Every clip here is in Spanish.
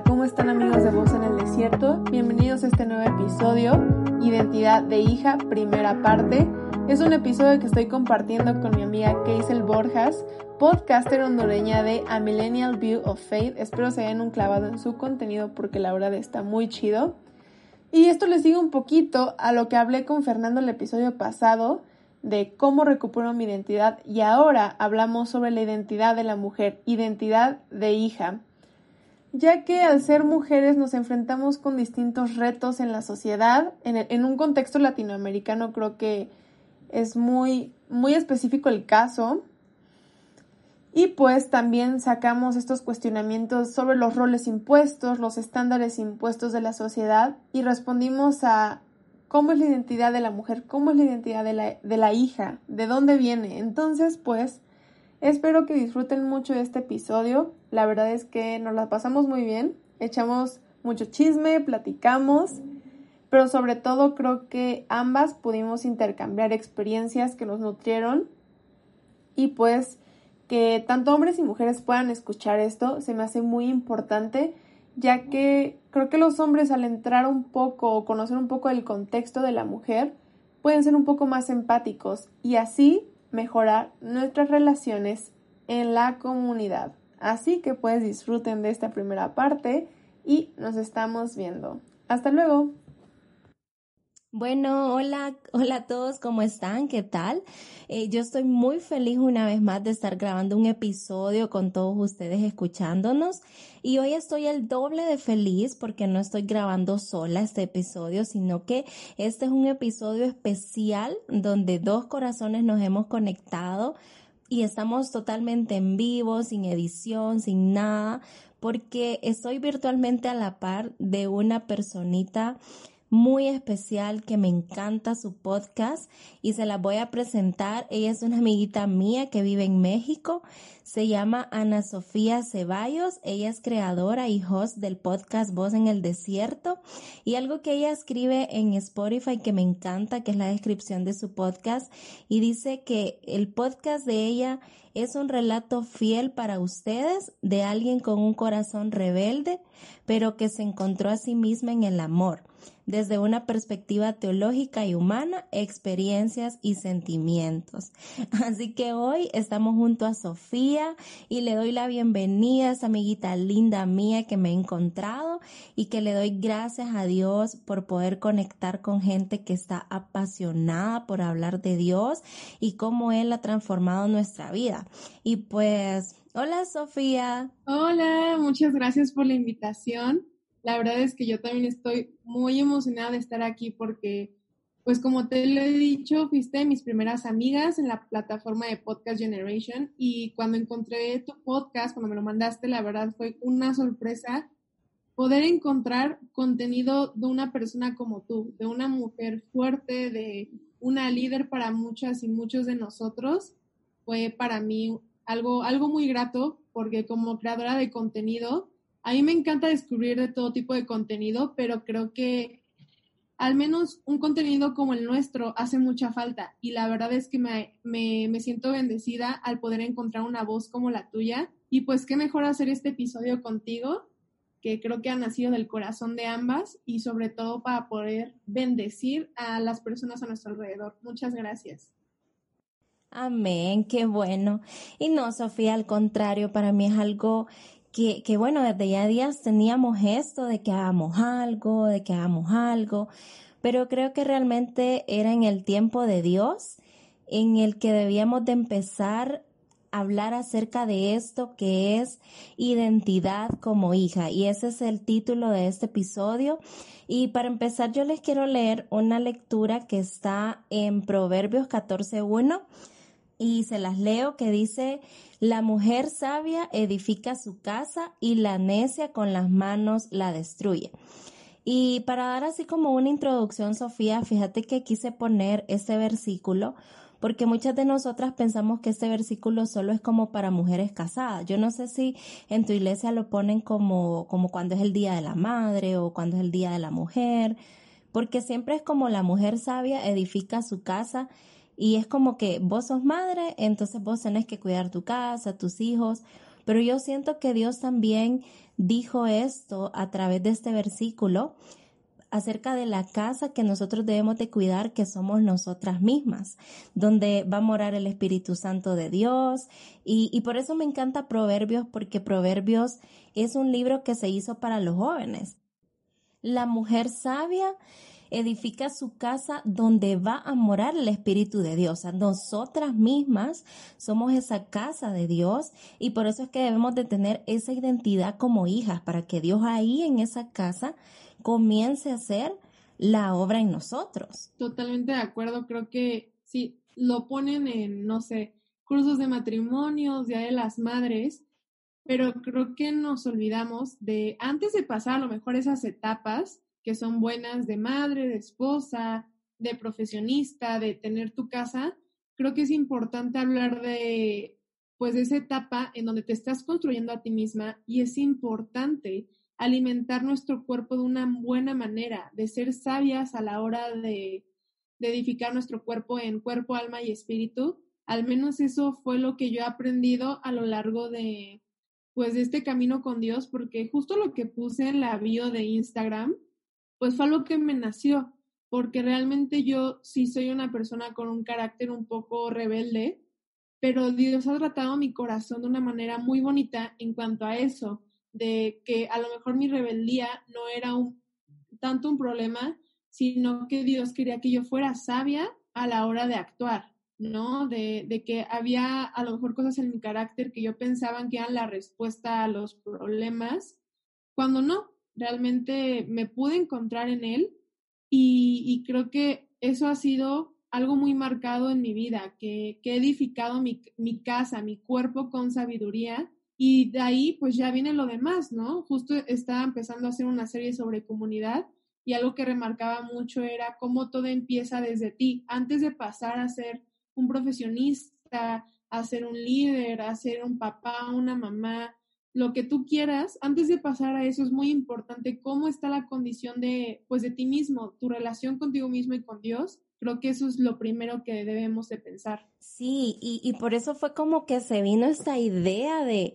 ¿Cómo están amigos de Voz en el Desierto? Bienvenidos a este nuevo episodio, Identidad de hija, primera parte. Es un episodio que estoy compartiendo con mi amiga Keisel Borjas, podcaster hondureña de A Millennial View of Faith. Espero se hayan un clavado en su contenido porque la verdad está muy chido. Y esto les digo un poquito a lo que hablé con Fernando el episodio pasado de cómo recupero mi identidad y ahora hablamos sobre la identidad de la mujer, identidad de hija ya que al ser mujeres nos enfrentamos con distintos retos en la sociedad. En, un contexto latinoamericano creo que es muy, muy específico el caso. Y pues también sacamos estos cuestionamientos sobre los roles impuestos, los estándares impuestos de la sociedad y respondimos a cómo es la identidad de la mujer, cómo es la identidad de la, de la hija, de dónde viene. Entonces, pues, Espero que disfruten mucho de este episodio. La verdad es que nos la pasamos muy bien. Echamos mucho chisme, platicamos, pero sobre todo creo que ambas pudimos intercambiar experiencias que nos nutrieron y pues que tanto hombres y mujeres puedan escuchar esto se me hace muy importante ya que creo que los hombres al entrar un poco o conocer un poco el contexto de la mujer pueden ser un poco más empáticos y así mejorar nuestras relaciones en la comunidad. Así que pues disfruten de esta primera parte y nos estamos viendo. Hasta luego. Bueno, hola, hola a todos, ¿cómo están? ¿Qué tal? Eh, yo estoy muy feliz una vez más de estar grabando un episodio con todos ustedes escuchándonos y hoy estoy el doble de feliz porque no estoy grabando sola este episodio, sino que este es un episodio especial donde dos corazones nos hemos conectado y estamos totalmente en vivo, sin edición, sin nada, porque estoy virtualmente a la par de una personita muy especial que me encanta su podcast y se la voy a presentar. Ella es una amiguita mía que vive en México. Se llama Ana Sofía Ceballos. Ella es creadora y host del podcast Voz en el Desierto. Y algo que ella escribe en Spotify que me encanta, que es la descripción de su podcast, y dice que el podcast de ella es un relato fiel para ustedes de alguien con un corazón rebelde, pero que se encontró a sí misma en el amor desde una perspectiva teológica y humana, experiencias y sentimientos. Así que hoy estamos junto a Sofía y le doy la bienvenida a esa amiguita linda mía que me he encontrado y que le doy gracias a Dios por poder conectar con gente que está apasionada por hablar de Dios y cómo Él ha transformado nuestra vida. Y pues, hola Sofía. Hola, muchas gracias por la invitación. La verdad es que yo también estoy muy emocionada de estar aquí porque, pues como te lo he dicho, fuiste mis primeras amigas en la plataforma de Podcast Generation y cuando encontré tu podcast, cuando me lo mandaste, la verdad fue una sorpresa poder encontrar contenido de una persona como tú, de una mujer fuerte, de una líder para muchas y muchos de nosotros, fue para mí algo, algo muy grato porque como creadora de contenido, a mí me encanta descubrir de todo tipo de contenido, pero creo que al menos un contenido como el nuestro hace mucha falta y la verdad es que me, me, siento bendecida al poder encontrar una voz como la tuya y pues qué mejor hacer este episodio contigo que creo que ha nacido del corazón de ambas y sobre todo para poder bendecir a las personas a nuestro alrededor. Muchas gracias. Amén, qué bueno. Y no, Sofía, al contrario, para mí es algo que, que bueno, desde ya días teníamos esto de que hagamos algo, de que hagamos algo, pero creo que realmente era en el tiempo de Dios en el que debíamos de empezar a hablar acerca de esto que es identidad como hija. Y ese es el título de este episodio. Y para empezar yo les quiero leer una lectura que está en Proverbios 14.1 y se las leo que dice, la mujer sabia edifica su casa y la necia con las manos la destruye. Y para dar así como una introducción, Sofía, fíjate que quise poner este versículo porque muchas de nosotras pensamos que este versículo solo es como para mujeres casadas. Yo no sé si en tu iglesia lo ponen como, como cuando es el día de la madre o cuando es el día de la mujer, porque siempre es como la mujer sabia edifica su casa y es como que vos sos madre, entonces vos tenés que cuidar tu casa, tus hijos, pero yo siento que Dios también dijo esto a través de este versículo acerca de la casa que nosotros debemos de cuidar, que somos nosotras mismas, donde va a morar el Espíritu Santo de Dios. Y, y, por eso me encanta Proverbios, porque Proverbios es un libro que se hizo para los jóvenes. La mujer sabia edifica su casa donde va a morar el Espíritu de Dios. nosotras mismas somos esa casa de Dios y por eso es que debemos de tener esa identidad como hijas para que Dios ahí en esa casa comience a hacer la obra en nosotros. Totalmente de acuerdo, creo que si lo ponen en, no sé, cursos de matrimonios, Día de las Madres, pero creo que nos olvidamos de, antes de pasar a lo mejor esas etapas que son buenas de madre, de esposa, de profesionista, de tener tu casa, creo que es importante hablar de, pues, de esa etapa en donde te estás construyendo a ti misma y es importante alimentar nuestro cuerpo de una buena manera, de ser sabias a la hora de, edificar nuestro cuerpo en cuerpo, alma y espíritu. Al menos eso fue lo que yo he aprendido a lo largo de, pues, de este camino con Dios, porque justo lo que puse en la bio de Instagram, pues fue algo que me nació, porque realmente yo sí soy una persona con un carácter un poco rebelde, pero Dios ha tratado mi corazón de una manera muy bonita en cuanto a eso de que a lo mejor mi rebeldía no era un, tanto un problema, sino que Dios quería que yo fuera sabia a la hora de actuar, ¿no? De, de que había a lo mejor cosas en mi carácter que yo pensaba que eran la respuesta a los problemas, cuando no, realmente me pude encontrar en Él y, creo que eso ha sido algo muy marcado en mi vida, que, que he edificado mi, mi casa, mi cuerpo con sabiduría y de ahí, pues ya viene lo demás, ¿no? Justo estaba empezando a hacer una serie sobre comunidad y algo que remarcaba mucho era cómo todo empieza desde ti. Antes de pasar a ser un profesionista, a ser un líder, a ser un papá, una mamá, lo que tú quieras, antes de pasar a eso es muy importante cómo está la condición de, pues, de ti mismo, tu relación contigo mismo y con Dios. Creo que eso es lo primero que debemos de pensar. Sí, y, y por eso fue como que se vino esta idea de,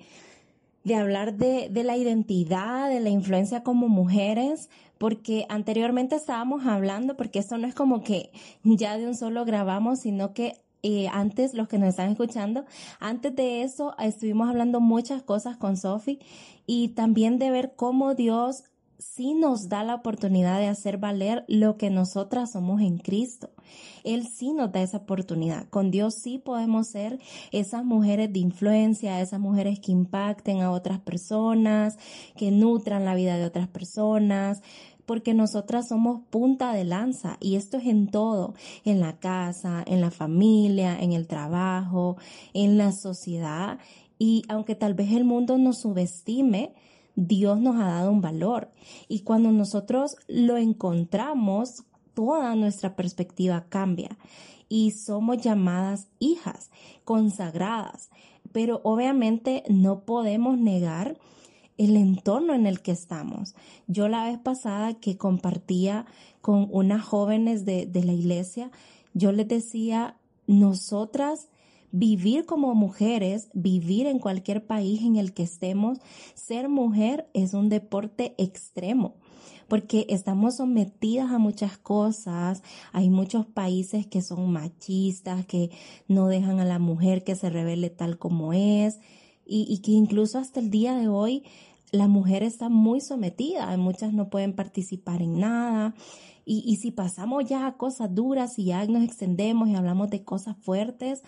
de hablar de, de, la identidad, de la influencia como mujeres, porque anteriormente estábamos hablando, porque esto no es como que ya de un solo grabamos, sino que eh, antes, los que nos están escuchando, antes de eso estuvimos hablando muchas cosas con Sophie y también de ver cómo Dios sí nos da la oportunidad de hacer valer lo que nosotras somos en Cristo. Él sí nos da esa oportunidad. Con Dios sí podemos ser esas mujeres de influencia, esas mujeres que impacten a otras personas, que nutran la vida de otras personas, porque nosotras somos punta de lanza y esto es en todo, en la casa, en la familia, en el trabajo, en la sociedad. Y aunque tal vez el mundo nos subestime, Dios nos ha dado un valor. Y cuando nosotros lo encontramos, toda nuestra perspectiva cambia. Y somos llamadas hijas consagradas, pero obviamente no podemos negar el entorno en el que estamos. Yo la vez pasada que compartía con unas jóvenes de, de la iglesia, yo les decía, nosotras vivir como mujeres, vivir en cualquier país en el que estemos, ser mujer es un deporte extremo porque estamos sometidas a muchas cosas. Hay muchos países que son machistas, que no dejan a la mujer que se revele tal como es y, y que incluso hasta el día de hoy la mujer está muy sometida. Muchas no pueden participar en nada. Y, y si pasamos ya a cosas duras y ya nos extendemos y hablamos de cosas fuertes,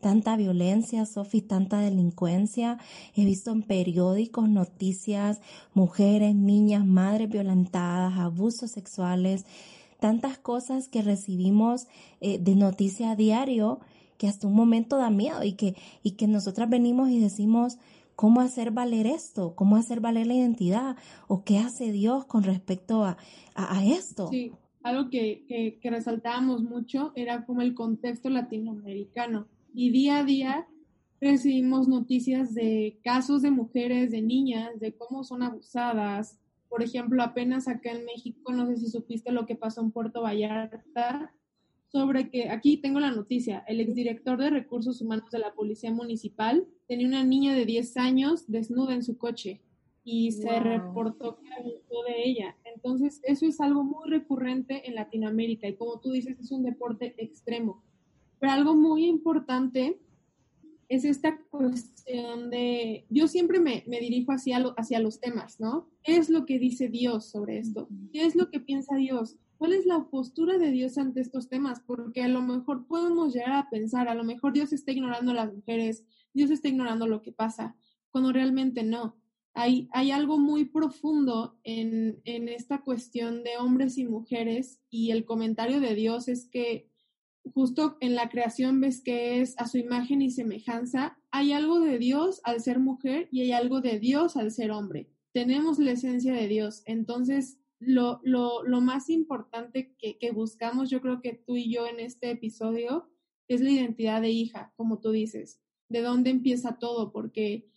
tanta violencia, Sofi, tanta delincuencia. He visto en periódicos noticias, mujeres, niñas, madres violentadas, abusos sexuales, tantas cosas que recibimos eh, de noticia a diario que hasta un momento da miedo y que, y que nosotras venimos y decimos, ¿cómo hacer valer esto? ¿Cómo hacer valer la identidad? ¿O qué hace Dios con respecto a, a, a esto? Sí, algo que, que, que resaltábamos mucho era como el contexto latinoamericano y día a día recibimos noticias de casos de mujeres, de niñas, de cómo son abusadas. Por ejemplo, apenas acá en México, no sé si supiste lo que pasó en Puerto Vallarta, sobre que aquí tengo la noticia, el exdirector de recursos humanos de la Policía Municipal tenía una niña de 10 años desnuda en su coche. y se reportó que abusó de ella. Entonces, eso es algo muy recurrente en Latinoamérica y como tú dices, es un deporte extremo. Pero algo muy importante es esta cuestión de, yo siempre me, dirijo hacia, hacia los temas, ¿no? ¿Qué es lo que dice Dios sobre esto? ¿Qué es lo que piensa Dios? ¿Cuál es la postura de Dios ante estos temas? Porque a lo mejor podemos llegar a pensar, a lo mejor Dios está ignorando a las mujeres, Dios está ignorando lo que pasa, cuando realmente no. Hay, hay algo muy profundo en, en esta cuestión de hombres y mujeres y el comentario de Dios es que justo en la creación ves que es a su imagen y semejanza, hay algo de Dios al ser mujer y hay algo de Dios al ser hombre. Tenemos la esencia de Dios. Entonces, lo, lo, lo más importante que, que, buscamos, yo creo que tú y yo en este episodio, es la identidad de hija, como tú dices. ¿De dónde empieza todo? Porque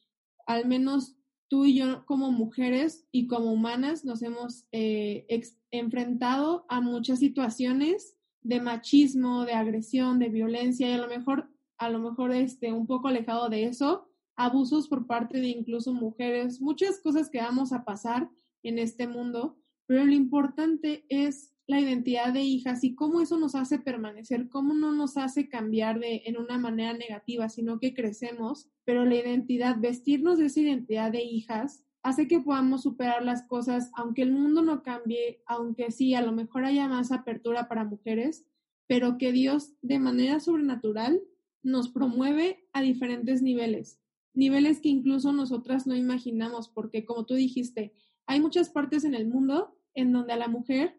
al menos tú y yo como mujeres y como humanas nos hemos eh, enfrentado a muchas situaciones de machismo, de agresión, de violencia y a lo mejor, a lo mejor este, un poco alejado de eso, abusos por parte de incluso mujeres, muchas cosas que vamos a pasar en este mundo, pero lo importante es la identidad de hijas y cómo eso nos hace permanecer, cómo no nos hace cambiar de en una manera negativa, sino que crecemos, pero la identidad, vestirnos de esa identidad de hijas hace que podamos superar las cosas, aunque el mundo no cambie, aunque sí, a lo mejor haya más apertura para mujeres, pero que Dios de manera sobrenatural nos promueve a diferentes niveles, niveles que incluso nosotras no imaginamos, porque como tú dijiste, hay muchas partes en el mundo en donde a la mujer,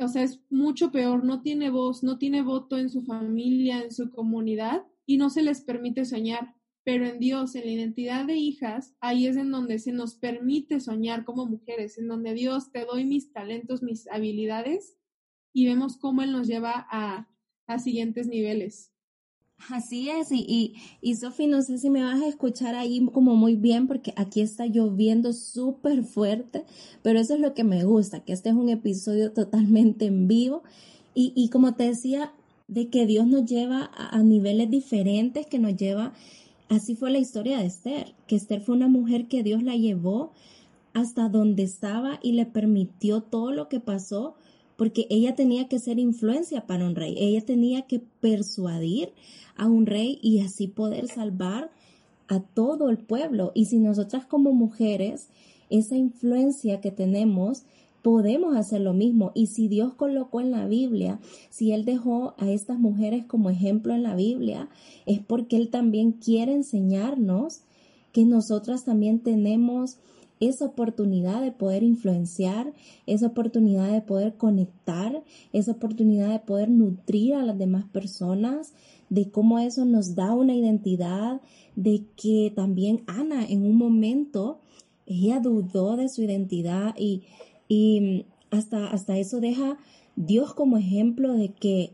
o sea, es mucho peor, no tiene voz, no tiene voto en su familia, en su comunidad, y no se les permite soñar pero en Dios, en la identidad de hijas, ahí es en donde se nos permite soñar como mujeres, en donde Dios te doy mis talentos, mis habilidades y vemos cómo Él nos lleva a, a siguientes niveles. Así es, y, y, y Sofi, no sé si me vas a escuchar ahí como muy bien, porque aquí está lloviendo súper fuerte, pero eso es lo que me gusta, que este es un episodio totalmente en vivo. Y, y como te decía, de que Dios nos lleva a, a niveles diferentes, que nos lleva Así fue la historia de Esther, que Esther fue una mujer que Dios la llevó hasta donde estaba y le permitió todo lo que pasó, porque ella tenía que ser influencia para un rey, ella tenía que persuadir a un rey y así poder salvar a todo el pueblo. Y si nosotras como mujeres, esa influencia que tenemos, podemos hacer lo mismo. Y si Dios colocó en la Biblia, si Él dejó a estas mujeres como ejemplo en la Biblia, es porque Él también quiere enseñarnos que nosotras también tenemos esa oportunidad de poder influenciar, esa oportunidad de poder conectar, esa oportunidad de poder nutrir a las demás personas, de cómo eso nos da una identidad, de que también Ana en un momento, ella dudó de su identidad y y hasta, hasta eso deja Dios como ejemplo de que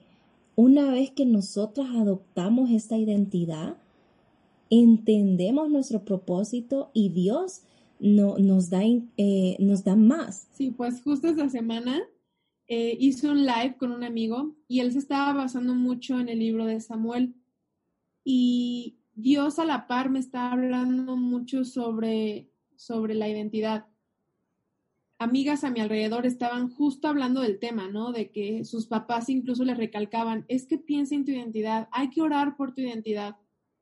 una vez que nosotras adoptamos esta identidad, entendemos nuestro propósito y Dios no, nos, da, eh, nos da más. Sí, pues justo esta semana eh, hice un live con un amigo y él se estaba basando mucho en el libro de Samuel. Y Dios a la par me está hablando mucho sobre, sobre la identidad amigas a mi alrededor estaban justo hablando del tema, ¿no? De que sus papás incluso les recalcaban, es que piensa en tu identidad, hay que orar por tu identidad.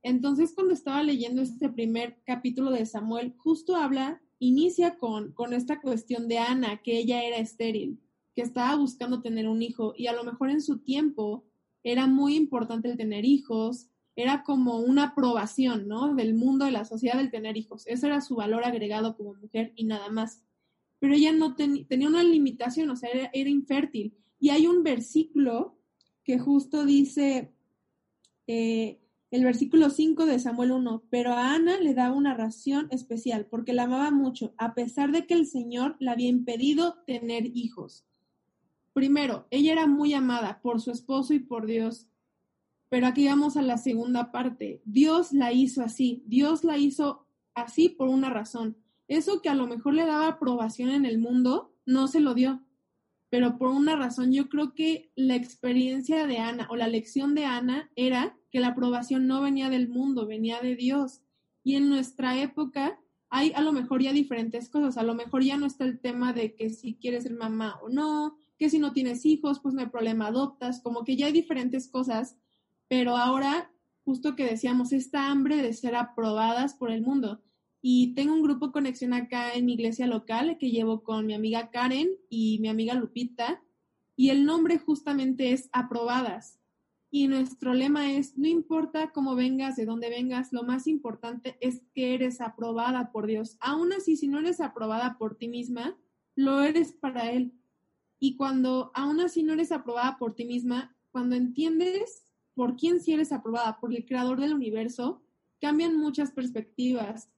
Entonces, cuando estaba leyendo este primer capítulo de Samuel, justo habla, inicia con, con esta cuestión de Ana, que ella era estéril, que estaba buscando tener un hijo y a lo mejor en su tiempo era muy importante el tener hijos, era como una aprobación, ¿no? Del mundo, de la sociedad, del tener hijos. Ese era su valor agregado como mujer y nada más pero ella no tenía una limitación, o sea, era, infértil. Y hay un versículo que justo dice, eh, el versículo 5 de Samuel 1, pero a Ana le daba una ración especial porque la amaba mucho, a pesar de que el Señor le había impedido tener hijos. Primero, ella era muy amada por su esposo y por Dios. Pero aquí vamos a la segunda parte. Dios la hizo así. Dios la hizo así por una razón eso que a lo mejor le daba aprobación en el mundo, no se lo dio. Pero por una razón, yo creo que la experiencia de Ana o la lección de Ana era que la aprobación no venía del mundo, venía de Dios. Y en nuestra época, hay a lo mejor ya diferentes cosas, a lo mejor ya no está el tema de que si quieres ser mamá o no, que si no tienes hijos, pues no hay problema, adoptas, como que ya hay diferentes cosas, pero ahora, justo que decíamos, esta hambre de ser aprobadas por el mundo. Y tengo un grupo conexión acá en mi iglesia local que llevo con mi amiga Karen y mi amiga Lupita, y el nombre justamente es aprobadas. Y nuestro lema es, no importa cómo vengas, de dónde vengas, lo más importante es que eres aprobada por Dios. Aún así, si no eres aprobada por ti misma, lo eres para Él. Y cuando aún así no eres aprobada por ti misma, cuando entiendes por quién sí eres aprobada, por el creador del universo, cambian muchas perspectivas.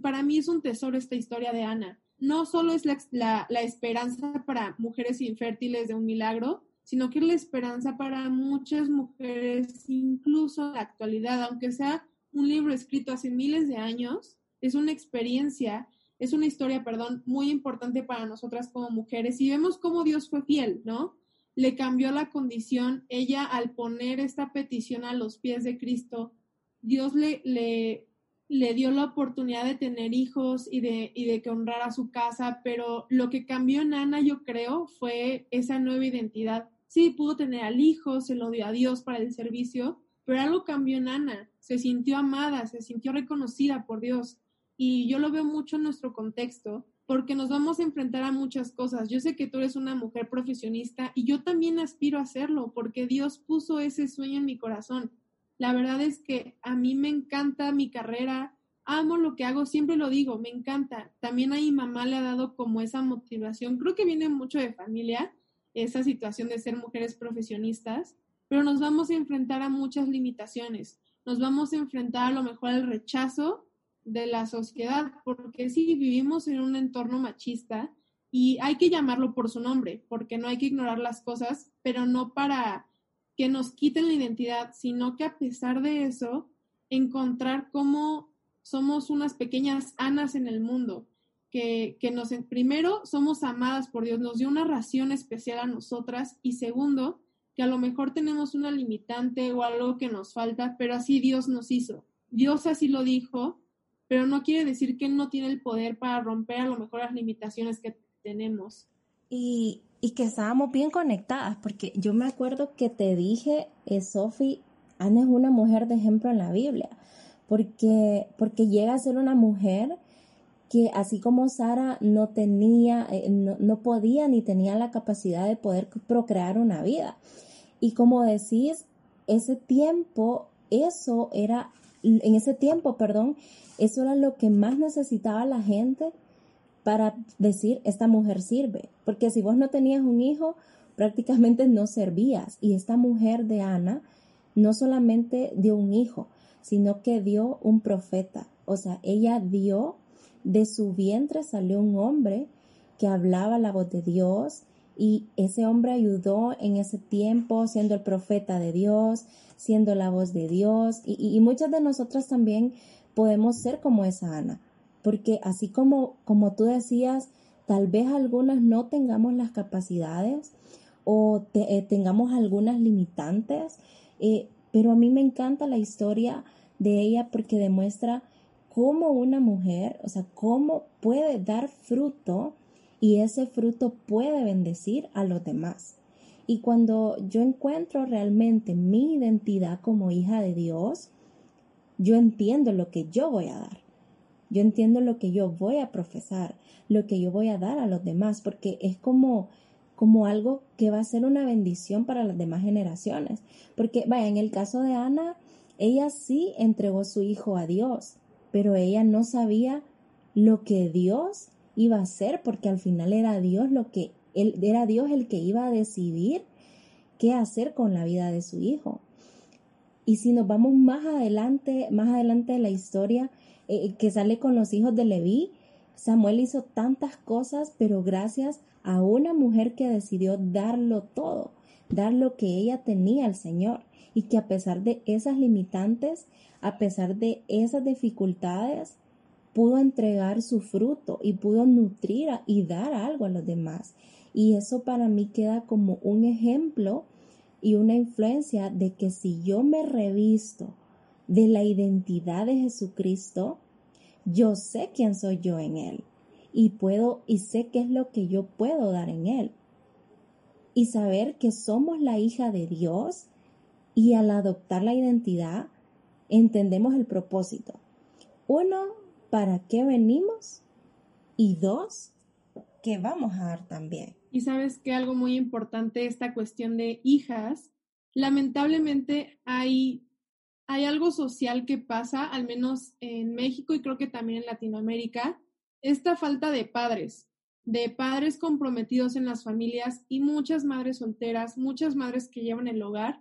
para mí es un tesoro esta historia de Ana. No solo es la, la esperanza para mujeres infértiles de un milagro, sino que es la esperanza para muchas mujeres, incluso en la actualidad, aunque sea un libro escrito hace miles de años, es una experiencia es una historia, perdón, muy importante para nosotras como mujeres y vemos cómo Dios fue fiel, ¿no? Le cambió la condición, ella al poner esta petición a los pies de Cristo, Dios le, le, le dio la oportunidad de tener hijos y de, y de que honrara su casa, pero lo que cambió en Ana, yo creo, fue esa nueva identidad. Sí, pudo tener al hijo, se lo dio a Dios para el servicio, pero algo cambió en Ana. Se sintió amada, se sintió reconocida por Dios y yo lo veo mucho en nuestro contexto porque nos vamos a enfrentar a muchas cosas. Yo sé que tú eres una mujer profesionista y yo también aspiro a hacerlo porque Dios puso ese sueño en mi corazón. La verdad es que a mí me encanta mi carrera, amo lo que hago, siempre lo digo, me encanta. También a mi mamá le ha dado como esa motivación, creo que viene mucho de familia, esa situación de ser mujeres profesionistas, pero nos vamos a enfrentar a muchas limitaciones. Nos vamos a enfrentar a lo mejor al rechazo de la sociedad, porque sí vivimos en un entorno machista y hay que llamarlo por su nombre, porque no hay que ignorar las cosas, pero no para que nos quiten la identidad, sino que a pesar de eso, encontrar cómo somos unas pequeñas anas en el mundo, que, que nos, primero, somos amadas por Dios, nos dio una ración especial a nosotras y segundo, que a lo mejor tenemos una limitante o algo que nos falta, pero así Dios nos hizo. Dios así lo dijo pero no quiere decir que no tiene el poder para romper a lo mejor las limitaciones que tenemos. Y, y que estábamos bien conectadas, porque yo me acuerdo que te dije, eh, Sofi, Ana es una mujer de ejemplo en la Biblia, porque, porque llega a ser una mujer que así como Sara no tenía, eh, no, no, podía ni tenía la capacidad de poder procrear una vida. Y como decís, ese tiempo, eso era, en ese tiempo, perdón, eso era lo que más necesitaba la gente para decir, esta mujer sirve. Porque si vos no tenías un hijo, prácticamente no servías. Y esta mujer de Ana no solamente dio un hijo, sino que dio un profeta. O sea, ella dio, de su vientre salió un hombre que hablaba la voz de Dios y ese hombre ayudó en ese tiempo siendo el profeta de Dios, siendo la voz de Dios. Y, y muchas de nosotras también podemos ser como esa Ana, porque así como, como tú decías, tal vez algunas no tengamos las capacidades o eh, tengamos algunas limitantes, eh, pero a mí me encanta la historia de ella porque demuestra cómo una mujer, o sea, cómo puede dar fruto y ese fruto puede bendecir a los demás. Y cuando yo encuentro realmente mi identidad como hija de Dios, yo entiendo lo que yo voy a dar. Yo entiendo lo que yo voy a profesar, lo que yo voy a dar a los demás, porque es como, como algo que va a ser una bendición para las demás generaciones. Porque, vaya, en el caso de Ana, ella sí entregó su hijo a Dios, pero ella no sabía lo que Dios iba a hacer, porque al final era Dios lo que, él, era Dios el que iba a decidir qué hacer con la vida de su hijo. Y si nos vamos más adelante, más adelante de la historia eh, que sale con los hijos de Leví, Samuel hizo tantas cosas, pero gracias a una mujer que decidió darlo todo, dar lo que ella tenía al Señor y que a pesar de esas limitantes, a pesar de esas dificultades, pudo entregar su fruto y pudo nutrir y dar algo a los demás. Y eso para mí queda como un ejemplo y una influencia de que si yo me revisto de la identidad de Jesucristo, yo sé quién soy yo en Él y puedo y sé qué es lo que yo puedo dar en Él. Y saber que somos la hija de Dios y al adoptar la identidad entendemos el propósito. Uno, ¿para qué venimos? Y dos, ¿qué vamos a dar también? Y sabes que algo muy importante, esta cuestión de hijas, lamentablemente hay, hay algo social que pasa, al menos en México y creo que también en Latinoamérica, esta falta de padres, de padres comprometidos en las familias y muchas madres solteras, muchas madres que llevan el hogar.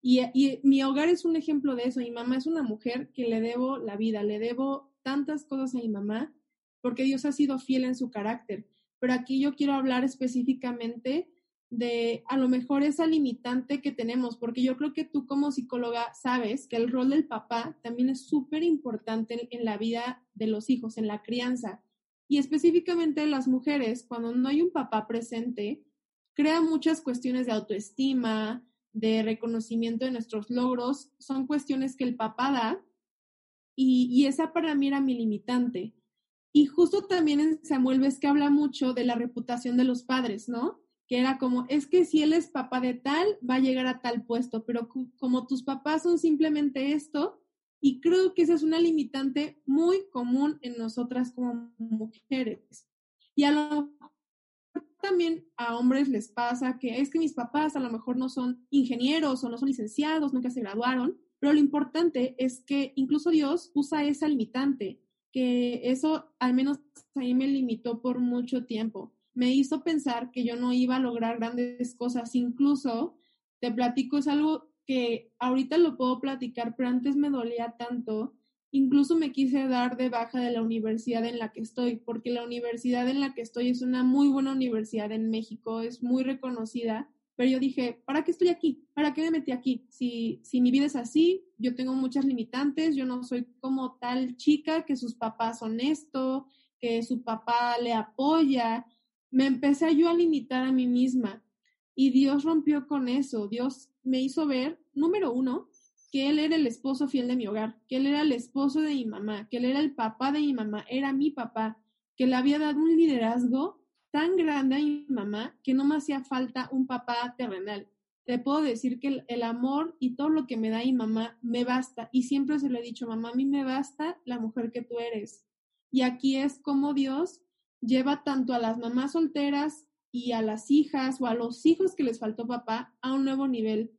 Y, mi hogar es un ejemplo de eso. Mi mamá es una mujer que le debo la vida, le debo tantas cosas a mi mamá porque Dios ha sido fiel en su carácter. Pero aquí yo quiero hablar específicamente de a lo mejor esa limitante que tenemos, porque yo creo que tú como psicóloga sabes que el rol del papá también es súper importante en, la vida de los hijos, en la crianza. Y específicamente las mujeres, cuando no hay un papá presente, crea muchas cuestiones de autoestima, de reconocimiento de nuestros logros, son cuestiones que el papá da y, y esa para mí era mi limitante. Y justo también en Samuel ves que habla mucho de la reputación de los padres, ¿no? Que era como, es que si él es papá de tal, va a llegar a tal puesto, pero como tus papás son simplemente esto, y creo que esa es una limitante muy común en nosotras como mujeres. Y a lo también a hombres les pasa que es que mis papás a lo mejor no son ingenieros o no son licenciados, nunca se graduaron, pero lo importante es que incluso Dios usa esa limitante que eso al menos a mí me limitó por mucho tiempo. Me hizo pensar que yo no iba a lograr grandes cosas. Incluso, te platico, es algo que ahorita lo puedo platicar, pero antes me dolía tanto. Incluso me quise dar de baja de la universidad en la que estoy, porque la universidad en la que estoy es una muy buena universidad en México, es muy reconocida, pero yo dije, ¿para qué estoy aquí? ¿Para qué me metí aquí? Si, si mi vida es así, yo tengo muchas limitantes, yo no soy como tal chica que sus papás son esto, que su papá le apoya. Me empecé yo a limitar a mí misma y Dios rompió con eso. Dios me hizo ver, número uno, que Él era el esposo fiel de mi hogar, que Él era el esposo de mi mamá, que Él era el papá de mi mamá, era mi papá, que le había dado un liderazgo tan grande a mi mamá que no me hacía falta un papá terrenal. Te puedo decir que el, amor y todo lo que me da mi mamá me basta. Y siempre se lo he dicho, mamá, a mí me basta la mujer que tú eres. Y aquí es como Dios lleva tanto a las mamás solteras y a las hijas o a los hijos que les faltó papá a un nuevo nivel.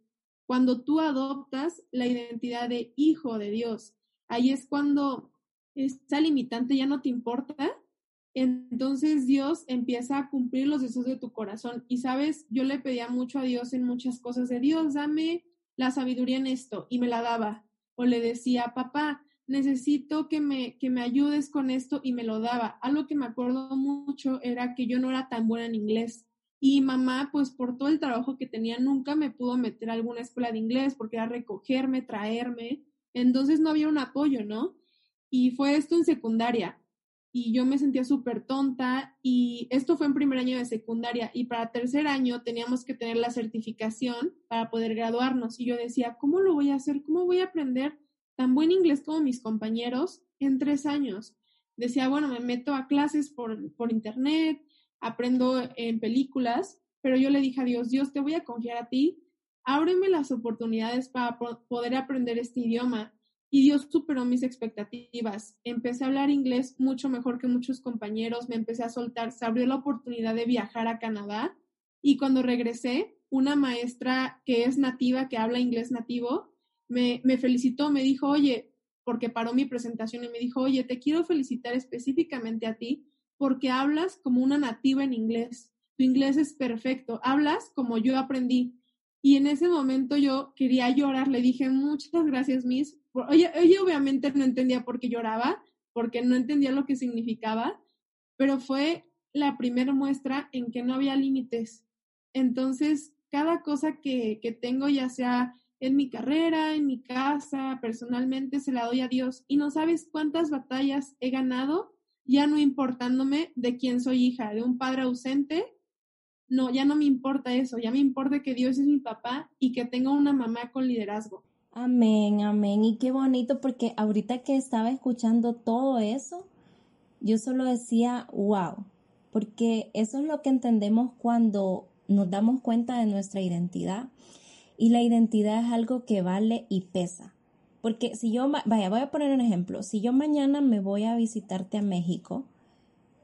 Cuando tú adoptas la identidad de hijo de Dios, ahí es cuando esa limitante ya no te importa entonces Dios empieza a cumplir los deseos de tu corazón. Y sabes, yo le pedía mucho a Dios en muchas cosas de Dios, dame la sabiduría en esto y me la daba. O le decía, papá, necesito que me, que me ayudes con esto y me lo daba. Algo que me acuerdo mucho era que yo no era tan buena en inglés. Y mamá, pues por todo el trabajo que tenía, nunca me pudo meter a alguna escuela de inglés porque era recogerme, traerme. Entonces no había un apoyo, ¿no? Y fue esto en secundaria y yo me sentía súper tonta y esto fue en primer año de secundaria y para tercer año teníamos que tener la certificación para poder graduarnos y yo decía, ¿cómo lo voy a hacer? ¿Cómo voy a aprender tan buen inglés como mis compañeros en tres años? Decía, bueno, me meto a clases por, por internet, aprendo en películas, pero yo le dije a Dios, Dios, te voy a confiar a ti, ábreme las oportunidades para poder aprender este idioma y Dios superó mis expectativas. Empecé a hablar inglés mucho mejor que muchos compañeros, me empecé a soltar, se abrió la oportunidad de viajar a Canadá y cuando regresé, una maestra que es nativa, que habla inglés nativo, me, me felicitó, me dijo, oye, porque paró mi presentación y me dijo, oye, te quiero felicitar específicamente a ti porque hablas como una nativa en inglés. Tu inglés es perfecto, hablas como yo aprendí. Y en ese momento yo quería llorar, le dije, muchas gracias, Miss, Oye, ella obviamente no entendía por qué lloraba, porque no entendía lo que significaba, pero fue la primera muestra en que no había límites. Entonces, cada cosa que, que tengo, ya sea en mi carrera, en mi casa, personalmente, se la doy a Dios. Y no sabes cuántas batallas he ganado, ya no importándome de quién soy hija, de un padre ausente. No, ya no me importa eso, ya me importa que Dios es mi papá y que tengo una mamá con liderazgo. Amén, amén. Y qué bonito porque ahorita que estaba escuchando todo eso, yo solo decía, wow, porque eso es lo que entendemos cuando nos damos cuenta de nuestra identidad. Y la identidad es algo que vale y pesa. Porque si yo, vaya, voy a poner un ejemplo. Si yo mañana me voy a visitarte a México,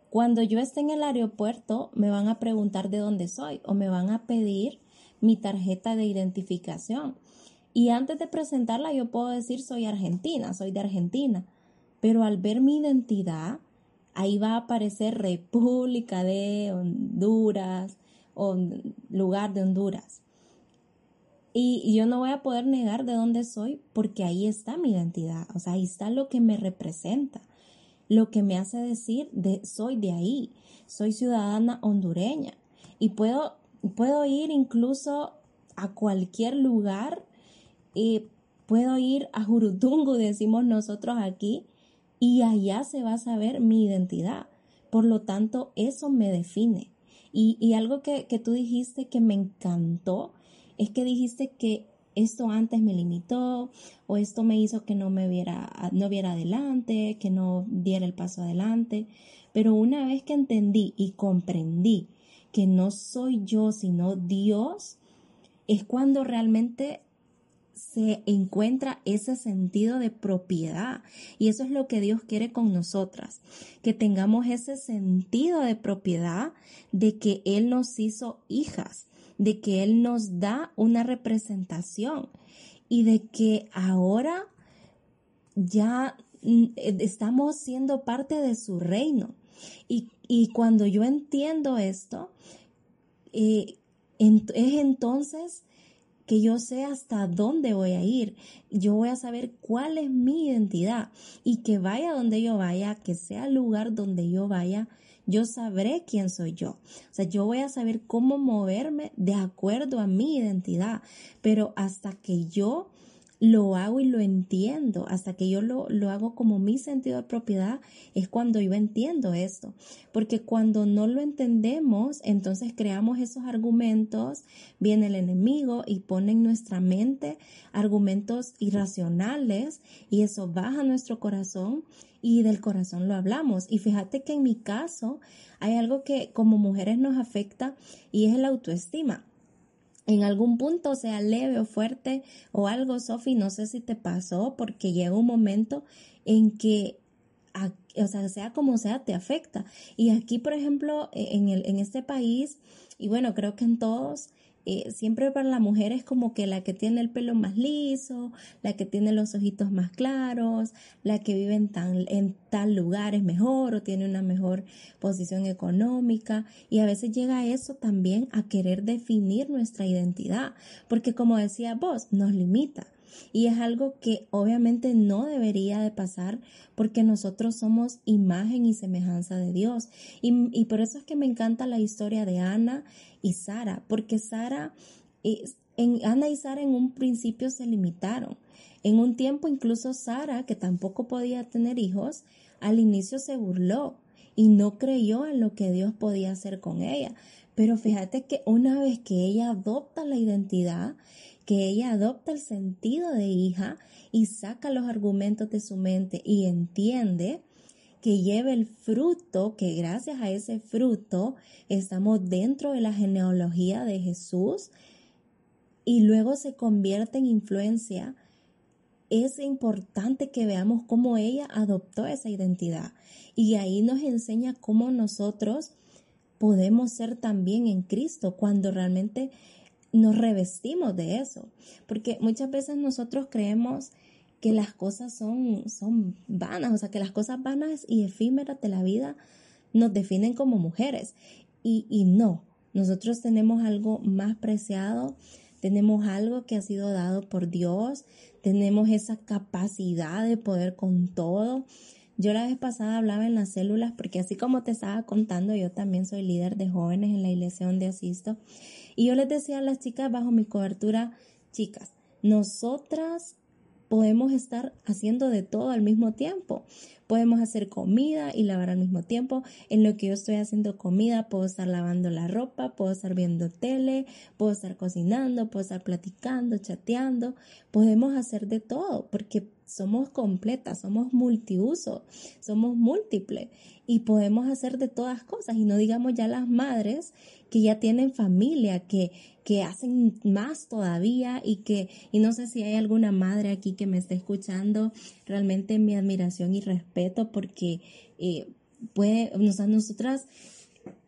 cuando yo esté en el aeropuerto me van a preguntar de dónde soy o me van a pedir mi tarjeta de identificación. Y antes de presentarla yo puedo decir soy argentina, soy de Argentina. Pero al ver mi identidad, ahí va a aparecer República de Honduras o lugar de Honduras. Y, yo no voy a poder negar de dónde soy porque ahí está mi identidad, o sea, ahí está lo que me representa, lo que me hace decir de soy de ahí, soy ciudadana hondureña y puedo, puedo ir incluso a cualquier lugar y puedo ir a Jurutungu, decimos nosotros aquí, y allá se va a saber mi identidad. Por lo tanto, eso me define. Y, y algo que, que tú dijiste que me encantó es que dijiste que esto antes me limitó o esto me hizo que no me viera, no viera adelante, que no diera el paso adelante. Pero una vez que entendí y comprendí que no soy yo, sino Dios, es cuando realmente se encuentra ese sentido de propiedad. Y eso es lo que Dios quiere con nosotras, que tengamos ese sentido de propiedad de que Él nos hizo hijas de que Él nos da una representación y de que ahora ya mm, estamos siendo parte de su reino. Y, cuando yo entiendo esto, eh, es entonces que yo sé hasta dónde voy a ir. Yo voy a saber cuál es mi identidad y que vaya donde yo vaya, que sea el lugar donde yo vaya, yo sabré quién soy yo. O sea, yo voy a saber cómo moverme de acuerdo a mi identidad, pero hasta que yo lo hago y lo entiendo, hasta que yo lo, lo, hago como mi sentido de propiedad, es cuando yo entiendo esto. Porque cuando no lo entendemos, entonces creamos esos argumentos, viene el enemigo y pone en nuestra mente argumentos irracionales y eso baja nuestro corazón y del corazón lo hablamos. Y fíjate que en mi caso hay algo que como mujeres nos afecta y es la autoestima. En algún punto, sea leve o fuerte o algo, Sofi, no sé si te pasó, porque llega un momento en que o sea, sea como sea, te afecta. Y aquí, por ejemplo, e, en, el, en este país, y bueno, creo que en todos, eh, siempre para la mujer es como que la que tiene el pelo más liso, la que tiene los ojitos más claros, la que vive en, en tal lugar es mejor o tiene una mejor posición económica y a veces llega eso también a querer definir nuestra identidad, porque como decía vos, nos limita. Y es algo que obviamente no debería de pasar porque nosotros somos imagen y semejanza de Dios. Y, y por eso es que me encanta la historia de Ana y Sara, porque Sara, en, Ana y Sara en un principio se limitaron. En un tiempo incluso Sara, que tampoco podía tener hijos, al inicio se burló y no creyó en lo que Dios podía hacer con ella. Pero fíjate que una vez que ella adopta la identidad, que ella adopta el sentido de hija y saca los argumentos de su mente y entiende que lleva el fruto, que gracias a ese fruto estamos dentro de la genealogía de Jesús y luego se convierte en influencia, es importante que veamos cómo ella adoptó esa identidad. Y ahí nos enseña cómo nosotros podemos ser también en Cristo cuando realmente nos revestimos de eso, porque muchas veces nosotros creemos que las cosas son, son vanas, o sea, que las cosas vanas y efímeras de la vida nos definen como mujeres. Y, y no, nosotros tenemos algo más preciado, tenemos algo que ha sido dado por Dios, tenemos esa capacidad de poder con todo. Yo la vez pasada hablaba en las células, porque así como te estaba contando, yo también soy líder de jóvenes en la iglesia donde asisto. Y yo les decía a las chicas bajo mi cobertura, chicas, nosotras podemos estar haciendo de todo al mismo tiempo. Podemos hacer comida y lavar al mismo tiempo. En lo que yo estoy haciendo comida, puedo estar lavando la ropa, puedo estar viendo tele, puedo estar cocinando, puedo estar platicando, chateando. Podemos hacer de todo porque somos completas, somos multiuso, somos múltiples y podemos hacer de todas cosas. Y no digamos ya las madres que ya tienen familia, que, que hacen más todavía y que, y no sé si hay alguna madre aquí que me esté escuchando, realmente mi admiración y respeto porque eh, puede, nosotras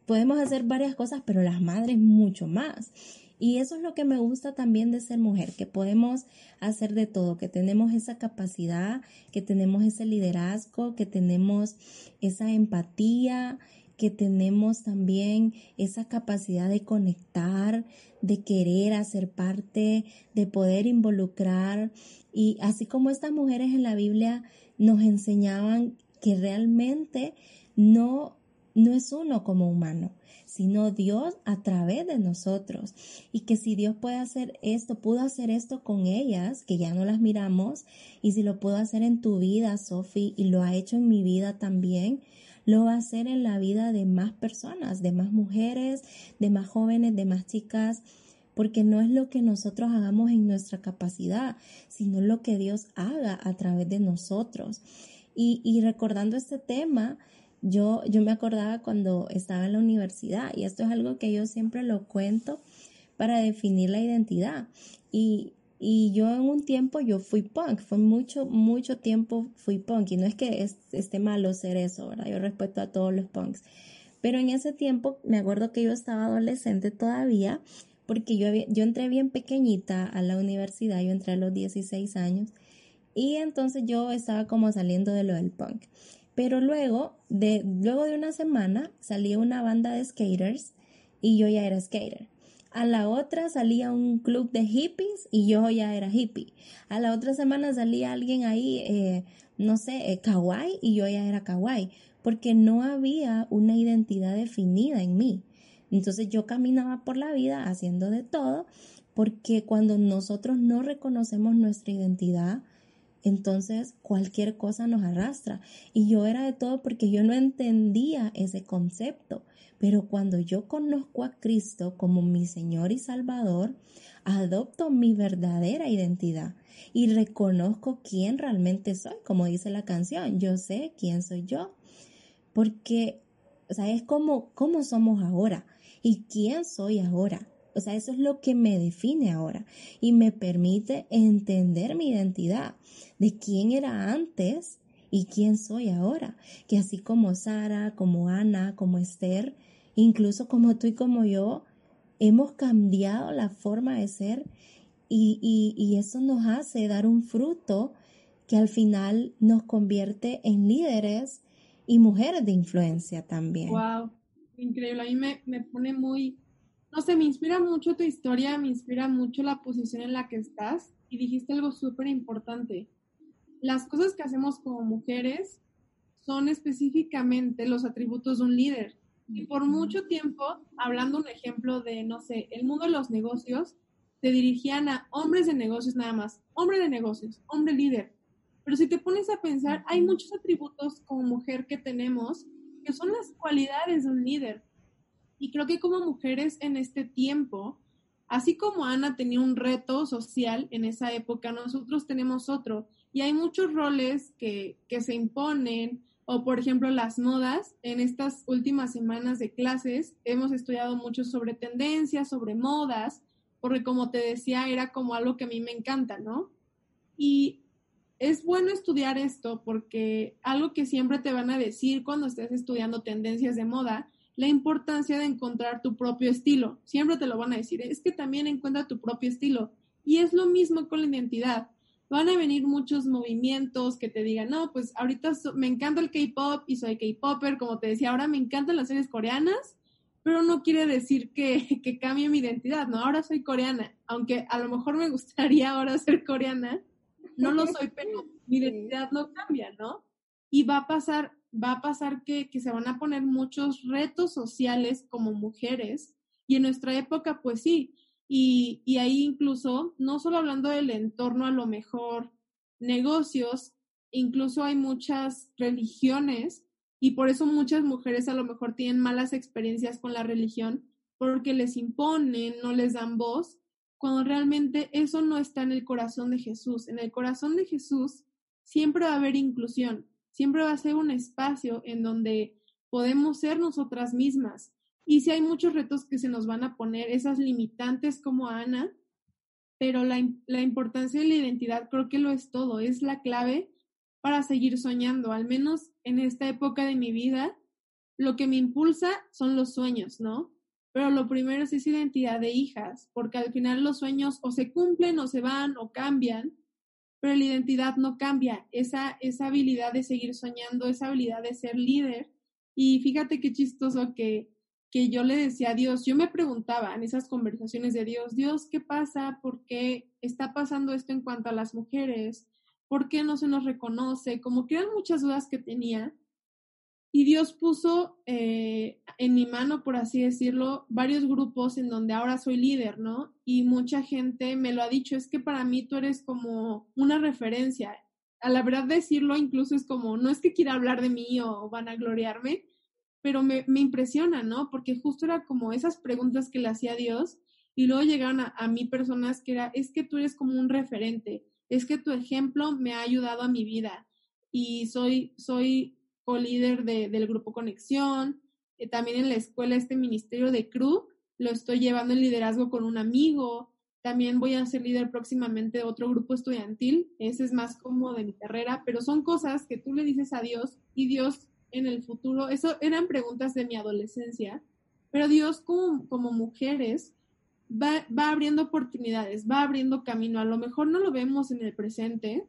podemos hacer varias cosas, pero las madres mucho más. Y eso es lo que me gusta también de ser mujer, que podemos hacer de todo, que tenemos esa capacidad, que tenemos ese liderazgo, que tenemos esa empatía, que tenemos también esa capacidad de conectar, de querer hacer parte, de poder involucrar. Y así como estas mujeres en la Biblia nos enseñaban que realmente no, no es uno como humano, sino Dios a través de nosotros. Y que si Dios puede hacer esto, pudo hacer esto con ellas, que ya no las miramos, y si lo pudo hacer en tu vida, Sophie, y lo ha hecho en mi vida también, lo va a hacer en la vida de más personas, de más mujeres, de más jóvenes, de más chicas, porque no es lo que nosotros hagamos en nuestra capacidad, sino lo que Dios haga a través de nosotros. Y, y recordando este tema, yo, yo me acordaba cuando estaba en la universidad y esto es algo que yo siempre lo cuento para definir la identidad. Y, y yo en un tiempo yo fui punk, fue mucho, mucho tiempo fui punk y no es que esté malo ser eso, ¿verdad? Yo respeto a todos los punks. Pero en ese tiempo me acuerdo que yo estaba adolescente todavía porque yo, yo entré bien pequeñita a la universidad, yo entré a los 16 años y entonces yo estaba como saliendo de lo del punk. Pero luego de, luego de una semana salía una banda de skaters y yo ya era skater. A la otra salía un club de hippies y yo ya era hippie. A la otra semana salía alguien ahí, eh, no sé, eh, kawaii y yo ya era kawaii. Porque no había una identidad definida en mí. Entonces yo caminaba por la vida haciendo de todo porque cuando nosotros no reconocemos nuestra identidad, entonces cualquier cosa nos arrastra. Y yo era de todo porque yo no entendía ese concepto. Pero cuando yo conozco a Cristo como mi Señor y Salvador, adopto mi verdadera identidad y reconozco quién realmente soy, como dice la canción, yo sé quién soy yo. Porque, o sea, es como cómo somos ahora y quién soy ahora. O sea, eso es lo que me define ahora y me permite entender mi identidad de quién era antes y quién soy ahora. Que así como Sara, como Ana, como Esther, incluso como tú y como yo, hemos cambiado la forma de ser y, y, eso nos hace dar un fruto que al final nos convierte en líderes y mujeres de influencia también. Wow, increíble. A mí me, me pone muy no sé, me inspira mucho tu historia, me inspira mucho la posición en la que estás y dijiste algo súper importante. Las cosas que hacemos como mujeres son específicamente los atributos de un líder. Y por mucho tiempo, hablando un ejemplo de, no sé, el mundo de los negocios, te dirigían a hombres de negocios nada más, hombre de negocios, hombre líder. Pero si te pones a pensar, hay muchos atributos como mujer que tenemos que son las cualidades de un líder. Y creo que como mujeres en este tiempo, así como Ana tenía un reto social en esa época, nosotros tenemos otro. Y hay muchos roles que, que se imponen, o por ejemplo las modas. En estas últimas semanas de clases hemos estudiado mucho sobre tendencias, sobre modas, porque como te decía, era como algo que a mí me encanta, ¿no? Y es bueno estudiar esto porque algo que siempre te van a decir cuando estés estudiando tendencias de moda la importancia de encontrar tu propio estilo. Siempre te lo van a decir, es que también encuentra tu propio estilo. Y es lo mismo con la identidad. Van a venir muchos movimientos que te digan, no, pues ahorita me encanta el K-pop y soy K-popper, como te decía, ahora me encantan las series coreanas, pero no quiere decir que, que cambie mi identidad, ¿no? Ahora soy coreana, aunque a lo mejor me gustaría ahora ser coreana, no lo soy, pero mi identidad no cambia, ¿no? Y va a pasar va a pasar que, se van a poner muchos retos sociales como mujeres y en nuestra época pues sí, y, y, ahí incluso, no solo hablando del entorno a lo mejor negocios, incluso hay muchas religiones y por eso muchas mujeres a lo mejor tienen malas experiencias con la religión porque les imponen, no les dan voz, cuando realmente eso no está en el corazón de Jesús. En el corazón de Jesús siempre va a haber inclusión, siempre va a ser un espacio en donde podemos ser nosotras mismas. Y si hay muchos retos que se nos van a poner, esas limitantes como Ana, pero la, la importancia de la identidad creo que lo es todo, es la clave para seguir soñando, al menos en esta época de mi vida, lo que me impulsa son los sueños, ¿no? Pero lo primero es esa identidad de hijas, porque al final los sueños o se cumplen o se van o cambian, pero la identidad no cambia, esa, esa habilidad de seguir soñando, esa habilidad de ser líder. Y fíjate qué chistoso que, que yo le decía a Dios, yo me preguntaba en esas conversaciones de Dios, Dios, ¿qué pasa? ¿Por qué está pasando esto en cuanto a las mujeres? ¿Por qué no se nos reconoce? Como que eran muchas dudas que tenía. Y Dios puso eh, en mi mano, por así decirlo, varios grupos en donde ahora soy líder, ¿no? Y mucha gente me lo ha dicho, es que para mí tú eres como una referencia. A la verdad decirlo incluso es como, no es que quiera hablar de mí o van a gloriarme, pero me, me impresiona, ¿no? Porque justo era como esas preguntas que le hacía a Dios y luego llegaron a, a mí personas que era, es que tú eres como un referente, es que tu ejemplo me ha ayudado a mi vida y soy, soy co-líder de, del grupo Conexión, eh, también en la escuela este ministerio de CRU, lo estoy llevando en liderazgo con un amigo, también voy a ser líder próximamente de otro grupo estudiantil, ese es más como de mi carrera, pero son cosas que tú le dices a Dios y Dios en el futuro, eso eran preguntas de mi adolescencia, pero Dios como, como mujeres va, va abriendo oportunidades, va abriendo camino, a lo mejor no lo vemos en el presente,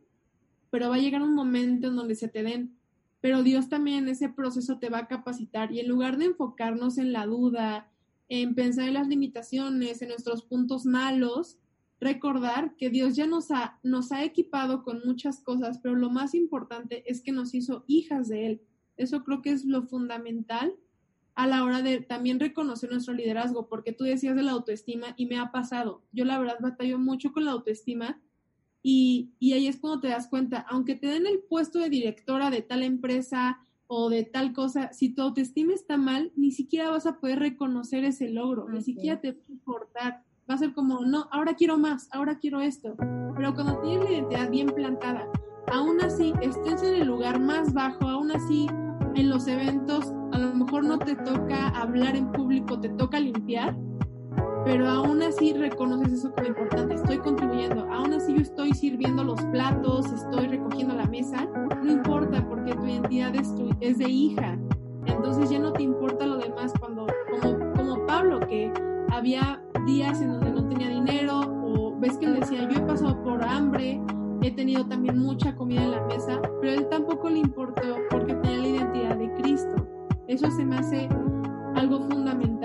pero va a llegar un momento en donde se te den pero Dios también ese proceso te va a capacitar y en lugar de enfocarnos en la duda, en pensar en las limitaciones, en nuestros puntos malos, recordar que Dios ya nos ha, nos ha equipado con muchas cosas, pero lo más importante es que nos hizo hijas de Él. Eso creo que es lo fundamental a la hora de también reconocer nuestro liderazgo, porque tú decías de la autoestima y me ha pasado. Yo la verdad batallo mucho con la autoestima y, ahí es cuando te das cuenta, aunque te den el puesto de directora de tal empresa o de tal cosa, si tu autoestima está mal, ni siquiera vas a poder reconocer ese logro, ni siquiera te va a importar. Va a ser como, no, ahora quiero más, ahora quiero esto. Pero cuando tienes la identidad bien plantada, aún así estés en el lugar más bajo, aún así en los eventos, a lo mejor no te toca hablar en público, te toca limpiar, pero aún así reconoces eso como importante, estoy contribuyendo, aún así yo estoy sirviendo los platos, estoy recogiendo la mesa, no importa porque tu identidad es, tu, es de hija, entonces ya no te importa lo demás cuando, como, como Pablo, que había días en donde no tenía dinero, o ves que él decía, yo he pasado por hambre, he tenido también mucha comida en la mesa, pero él tampoco le importó porque tenía la identidad de Cristo. Eso se me hace algo fundamental.